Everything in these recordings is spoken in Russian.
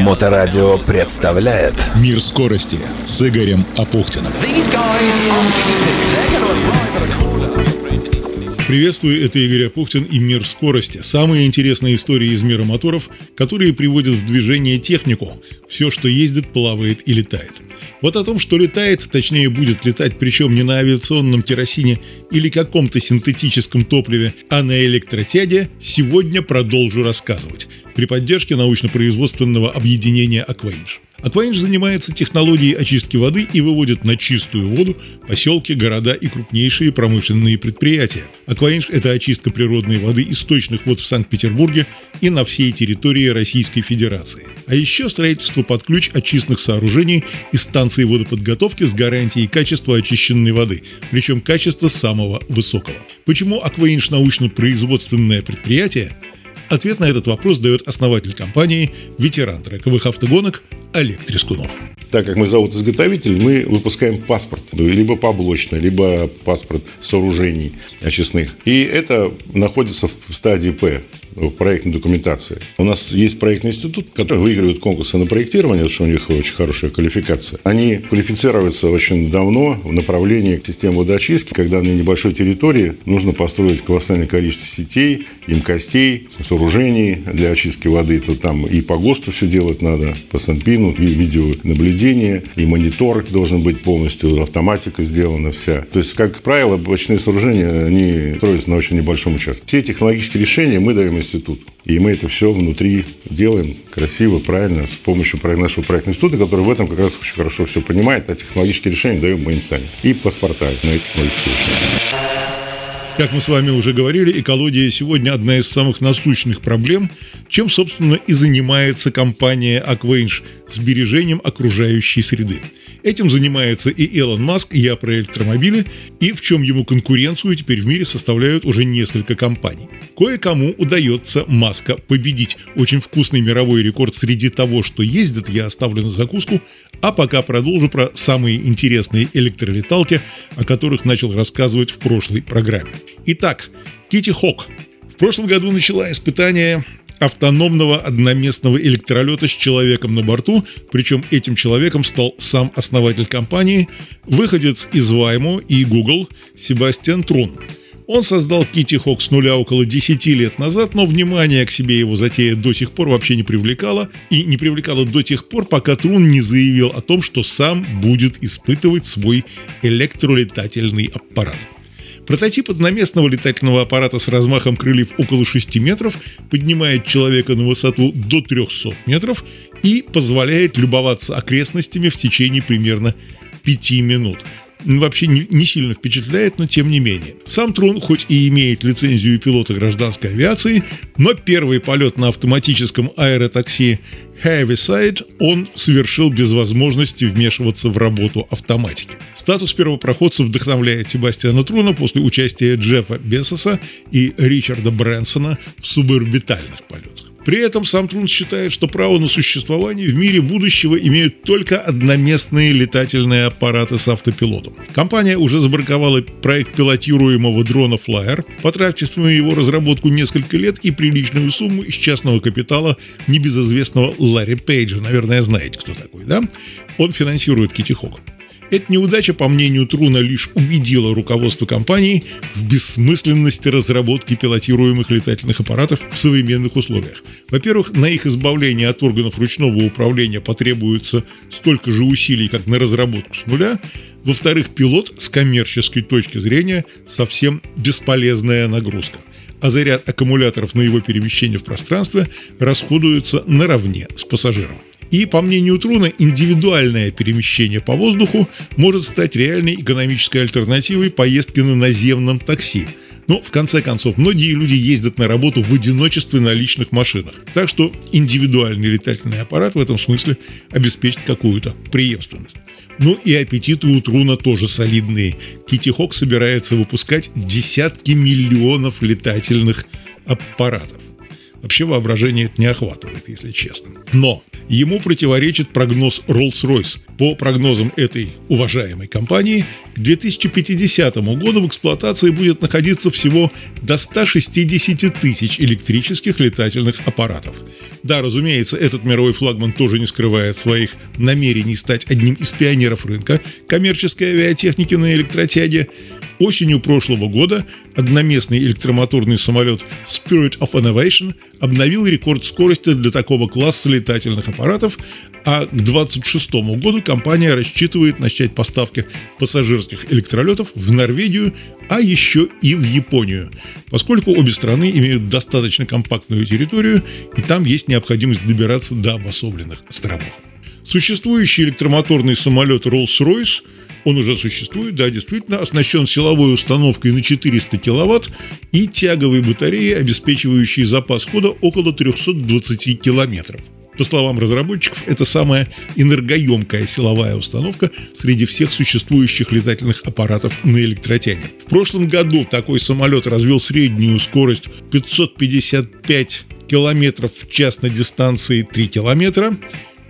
Моторадио представляет Мир скорости с Игорем Апухтиным. Приветствую, это Игорь Апухтин и «Мир скорости». Самые интересные истории из мира моторов, которые приводят в движение технику. Все, что ездит, плавает и летает. Вот о том, что летает, точнее будет летать, причем не на авиационном керосине или каком-то синтетическом топливе, а на электротяде, сегодня продолжу рассказывать при поддержке научно-производственного объединения «Акваинж». Акваинж занимается технологией очистки воды и выводит на чистую воду поселки, города и крупнейшие промышленные предприятия. Акваинж – это очистка природной воды источных вод в Санкт-Петербурге и на всей территории Российской Федерации. А еще строительство под ключ очистных сооружений и станций водоподготовки с гарантией качества очищенной воды, причем качества самого высокого. Почему Акваинж научно-производственное предприятие? Ответ на этот вопрос дает основатель компании, ветеран трековых автогонок Олег Трескунов. Так как мы завод-изготовитель, мы выпускаем паспорт, либо поблочный, либо паспорт сооружений очистных. И это находится в стадии П в проектной документации. У нас есть проектный институт, который выигрывает конкурсы на проектирование, потому что у них очень хорошая квалификация. Они квалифицируются очень давно в направлении системы водоочистки, когда на небольшой территории нужно построить колоссальное количество сетей, емкостей, сооружений для очистки воды. То там и по ГОСТу все делать надо, по Санпину, и видеонаблюдение, и монитор должен быть полностью, автоматика сделана вся. То есть, как правило, бочные сооружения, они строятся на очень небольшом участке. Все технологические решения мы даем институт. И мы это все внутри делаем красиво, правильно, с помощью нашего проектного института, который в этом как раз очень хорошо все понимает, а технологические решения даем мы им сами. И паспорта на эти технологические решения. Как мы с вами уже говорили, экология сегодня одна из самых насущных проблем, чем, собственно, и занимается компания Aquange – сбережением окружающей среды. Этим занимается и Илон Маск, и я про электромобили, и в чем ему конкуренцию теперь в мире составляют уже несколько компаний. Кое-кому удается Маска победить. Очень вкусный мировой рекорд среди того, что ездит, я оставлю на закуску, а пока продолжу про самые интересные электролеталки, о которых начал рассказывать в прошлой программе. Итак, Кити Хок. В прошлом году начала испытание автономного одноместного электролета с человеком на борту, причем этим человеком стал сам основатель компании, выходец из Ваймо и Google Себастьян Трун. Он создал Kitty Hawk с нуля около 10 лет назад, но внимание к себе его затея до сих пор вообще не привлекало, и не привлекало до тех пор, пока Трун не заявил о том, что сам будет испытывать свой электролетательный аппарат. Прототип одноместного летательного аппарата с размахом крыльев около 6 метров поднимает человека на высоту до 300 метров и позволяет любоваться окрестностями в течение примерно 5 минут вообще не, сильно впечатляет, но тем не менее. Сам Трон хоть и имеет лицензию пилота гражданской авиации, но первый полет на автоматическом аэротакси Heaviside он совершил без возможности вмешиваться в работу автоматики. Статус первопроходца вдохновляет Себастьяна Труна после участия Джеффа Бесоса и Ричарда Брэнсона в суборбитальных полетах. При этом сам Трун считает, что право на существование в мире будущего имеют только одноместные летательные аппараты с автопилотом. Компания уже забраковала проект пилотируемого дрона Flyer, потратив на его разработку несколько лет и приличную сумму из частного капитала небезызвестного Ларри Пейджа. Наверное, знаете, кто такой, да? Он финансирует Китихок. Эта неудача, по мнению Труна, лишь убедила руководство компании в бессмысленности разработки пилотируемых летательных аппаратов в современных условиях. Во-первых, на их избавление от органов ручного управления потребуется столько же усилий, как на разработку с нуля. Во-вторых, пилот с коммерческой точки зрения совсем бесполезная нагрузка а заряд аккумуляторов на его перемещение в пространстве расходуется наравне с пассажиром. И, по мнению Труна, индивидуальное перемещение по воздуху может стать реальной экономической альтернативой поездки на наземном такси. Но, в конце концов, многие люди ездят на работу в одиночестве на личных машинах. Так что индивидуальный летательный аппарат в этом смысле обеспечит какую-то преемственность. Ну и аппетиты у Труна тоже солидные. Кити Хок собирается выпускать десятки миллионов летательных аппаратов. Вообще воображение это не охватывает, если честно. Но ему противоречит прогноз Rolls-Royce, По прогнозам этой уважаемой компании, к 2050 году в эксплуатации будет находиться всего до 160 тысяч электрических летательных аппаратов. Да, разумеется, этот мировой флагман тоже не скрывает своих намерений стать одним из пионеров рынка коммерческой авиатехники на электротяге. Осенью прошлого года одноместный электромоторный самолет Spirit of Innovation обновил рекорд скорости для такого класса летательных аппаратов, а к 2026 году компания рассчитывает начать поставки пассажирских электролетов в Норвегию, а еще и в Японию, поскольку обе страны имеют достаточно компактную территорию, и там есть необходимость добираться до обособленных островов. Существующий электромоторный самолет Rolls-Royce – он уже существует, да, действительно, оснащен силовой установкой на 400 киловатт и тяговой батареей, обеспечивающей запас хода около 320 километров. По словам разработчиков, это самая энергоемкая силовая установка среди всех существующих летательных аппаратов на электротяне. В прошлом году такой самолет развил среднюю скорость 555 километров в час на дистанции 3 километра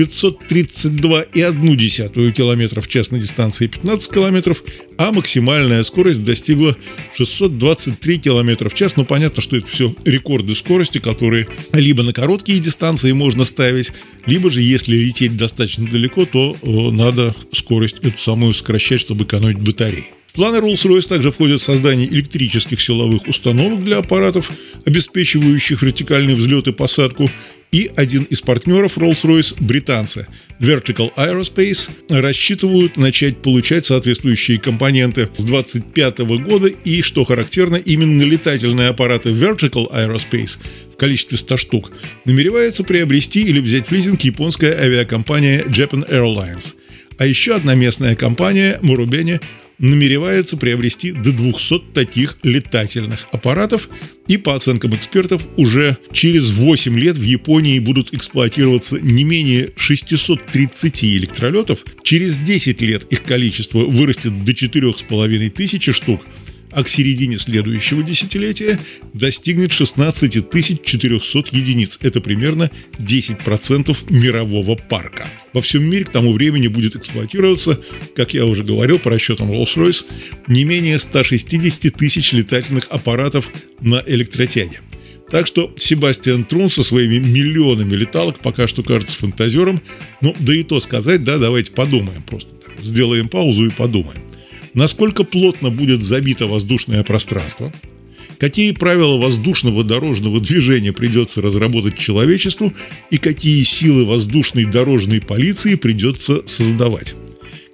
532,1 км в час на дистанции 15 км, а максимальная скорость достигла 623 км в час. Ну, понятно, что это все рекорды скорости, которые либо на короткие дистанции можно ставить, либо же, если лететь достаточно далеко, то надо скорость эту самую сокращать, чтобы экономить батареи. В планы Rolls-Royce также входит создание электрических силовых установок для аппаратов, обеспечивающих вертикальный взлет и посадку, и один из партнеров Rolls-Royce, британцы, Vertical Aerospace, рассчитывают начать получать соответствующие компоненты с 2025 года и, что характерно, именно летательные аппараты Vertical Aerospace в количестве 100 штук намеревается приобрести или взять в лизинг японская авиакомпания Japan Airlines. А еще одна местная компания Murubeni намеревается приобрести до 200 таких летательных аппаратов, и по оценкам экспертов уже через 8 лет в Японии будут эксплуатироваться не менее 630 электролетов, через 10 лет их количество вырастет до 4500 штук – а к середине следующего десятилетия достигнет 16 400 единиц. Это примерно 10% мирового парка. Во всем мире к тому времени будет эксплуатироваться, как я уже говорил по расчетам Rolls-Royce, не менее 160 тысяч летательных аппаратов на электротяге. Так что Себастьян Трун со своими миллионами леталок пока что кажется фантазером. Ну, да и то сказать, да, давайте подумаем просто. Сделаем паузу и подумаем насколько плотно будет забито воздушное пространство, какие правила воздушного дорожного движения придется разработать человечеству и какие силы воздушной дорожной полиции придется создавать.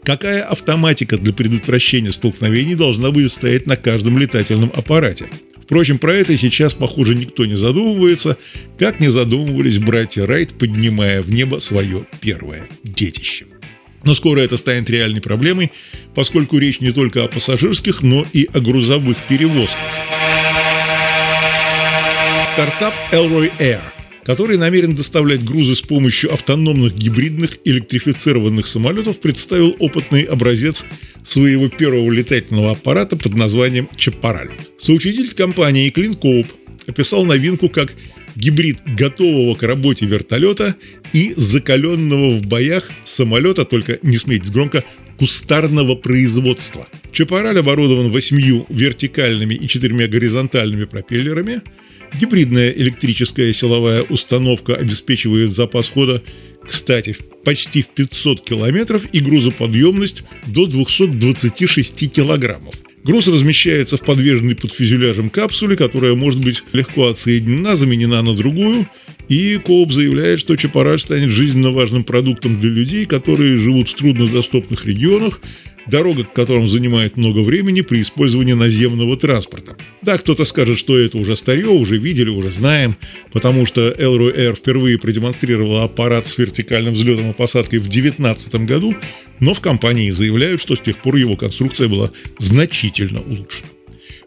Какая автоматика для предотвращения столкновений должна будет стоять на каждом летательном аппарате? Впрочем, про это сейчас, похоже, никто не задумывается, как не задумывались братья Райт, поднимая в небо свое первое детище. Но скоро это станет реальной проблемой, поскольку речь не только о пассажирских, но и о грузовых перевозках. Стартап Elroy Air, который намерен доставлять грузы с помощью автономных гибридных электрифицированных самолетов, представил опытный образец своего первого летательного аппарата под названием «Чапараль». Соучредитель компании Клин Коуп описал новинку как гибрид готового к работе вертолета и закаленного в боях самолета, только не смейтесь громко, кустарного производства. Чапараль оборудован восьмью вертикальными и четырьмя горизонтальными пропеллерами. Гибридная электрическая силовая установка обеспечивает запас хода, кстати, почти в 500 километров и грузоподъемность до 226 килограммов. Груз размещается в подвешенной под фюзеляжем капсуле, которая может быть легко отсоединена, заменена на другую. И Коуп заявляет, что Чапараль станет жизненно важным продуктом для людей, которые живут в труднодоступных регионах дорога к которым занимает много времени при использовании наземного транспорта. Да, кто-то скажет, что это уже старье, уже видели, уже знаем, потому что Elroy Air впервые продемонстрировала аппарат с вертикальным взлетом и посадкой в 2019 году, но в компании заявляют, что с тех пор его конструкция была значительно улучшена.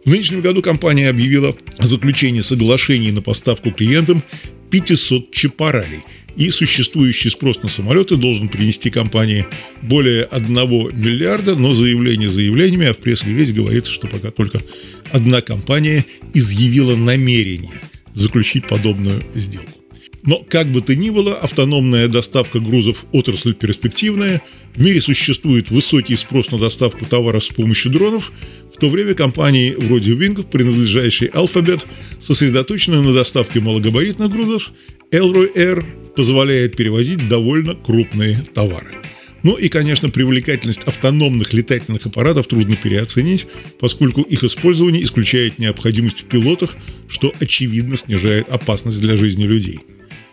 В нынешнем году компания объявила о заключении соглашений на поставку клиентам 500 чапаралей – и существующий спрос на самолеты должен принести компании более 1 миллиарда, но заявление заявлениями, а в пресс-релизе говорится, что пока только одна компания изъявила намерение заключить подобную сделку. Но как бы то ни было, автономная доставка грузов – отрасль перспективная. В мире существует высокий спрос на доставку товаров с помощью дронов, в то время компании вроде Wing, принадлежащие Alphabet, сосредоточены на доставке малогабаритных грузов, Elroy Air позволяет перевозить довольно крупные товары. Ну и, конечно, привлекательность автономных летательных аппаратов трудно переоценить, поскольку их использование исключает необходимость в пилотах, что очевидно снижает опасность для жизни людей.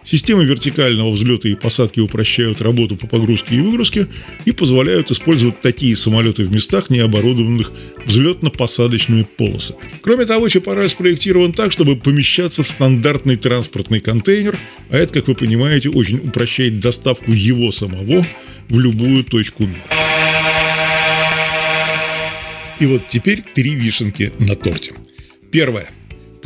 Системы вертикального взлета и посадки упрощают работу по погрузке и выгрузке и позволяют использовать такие самолеты в местах, не оборудованных взлетно-посадочными полосами. Кроме того, Чапара спроектирован так, чтобы помещаться в стандартный транспортный контейнер, а это, как вы понимаете, очень упрощает доставку его самого в любую точку мира. И вот теперь три вишенки на торте. Первое.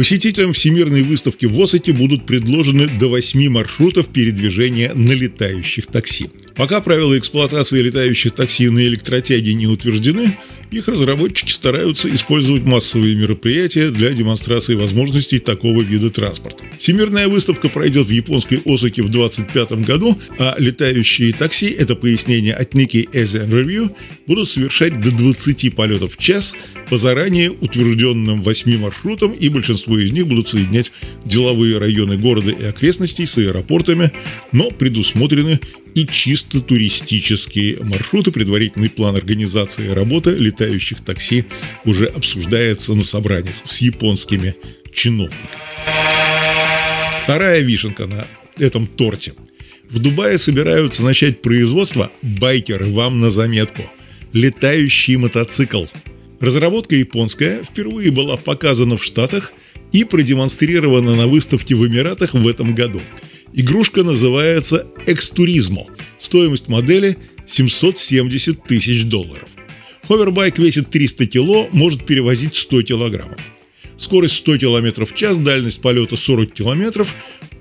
Посетителям Всемирной выставки в Осете будут предложены до 8 маршрутов передвижения на летающих такси. Пока правила эксплуатации летающих такси на электротяге не утверждены, их разработчики стараются использовать массовые мероприятия для демонстрации возможностей такого вида транспорта. Всемирная выставка пройдет в японской Осаке в 2025 году, а летающие такси, это пояснение от Nikkei Asian Review, будут совершать до 20 полетов в час по заранее утвержденным 8 маршрутам, и большинство из них будут соединять деловые районы города и окрестностей с аэропортами, но предусмотрены и чисто туристические маршруты. Предварительный план организации работы летающих такси уже обсуждается на собраниях с японскими чиновниками. Вторая вишенка на этом торте. В Дубае собираются начать производство байкеры вам на заметку. Летающий мотоцикл. Разработка японская впервые была показана в Штатах и продемонстрирована на выставке в Эмиратах в этом году – Игрушка называется «Экстуризмо». Стоимость модели 770 тысяч долларов. Ховербайк весит 300 кило, может перевозить 100 килограммов. Скорость 100 км в час, дальность полета 40 километров.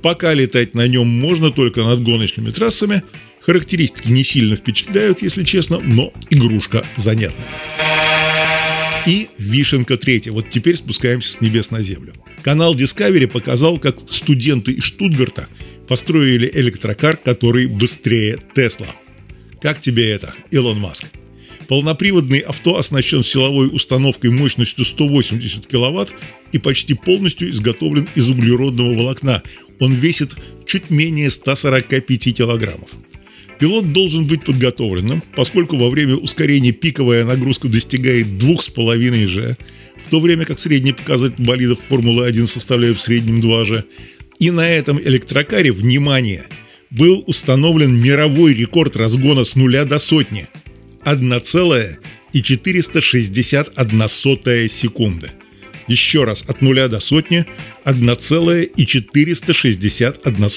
Пока летать на нем можно только над гоночными трассами. Характеристики не сильно впечатляют, если честно, но игрушка занятная. И вишенка третья. Вот теперь спускаемся с небес на землю. Канал Discovery показал, как студенты из Штутгарта построили электрокар, который быстрее Тесла. Как тебе это, Илон Маск? Полноприводный авто оснащен силовой установкой мощностью 180 кВт и почти полностью изготовлен из углеродного волокна. Он весит чуть менее 145 килограммов. Пилот должен быть подготовленным, поскольку во время ускорения пиковая нагрузка достигает 2,5 G, в то время как средний показатель болидов Формулы-1 составляет в среднем 2 G. И на этом электрокаре, внимание, был установлен мировой рекорд разгона с нуля до сотни – 1,461 секунды. Еще раз, от нуля до сотни – 1,461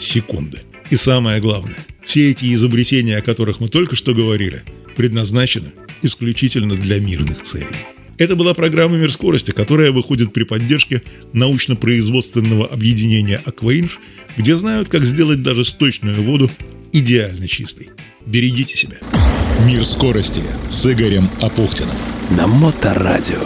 секунды. И самое главное, все эти изобретения, о которых мы только что говорили, предназначены исключительно для мирных целей. Это была программа «Мир скорости», которая выходит при поддержке научно-производственного объединения «Акваинж», где знают, как сделать даже сточную воду идеально чистой. Берегите себя. «Мир скорости» с Игорем Апухтиным. На Моторадио.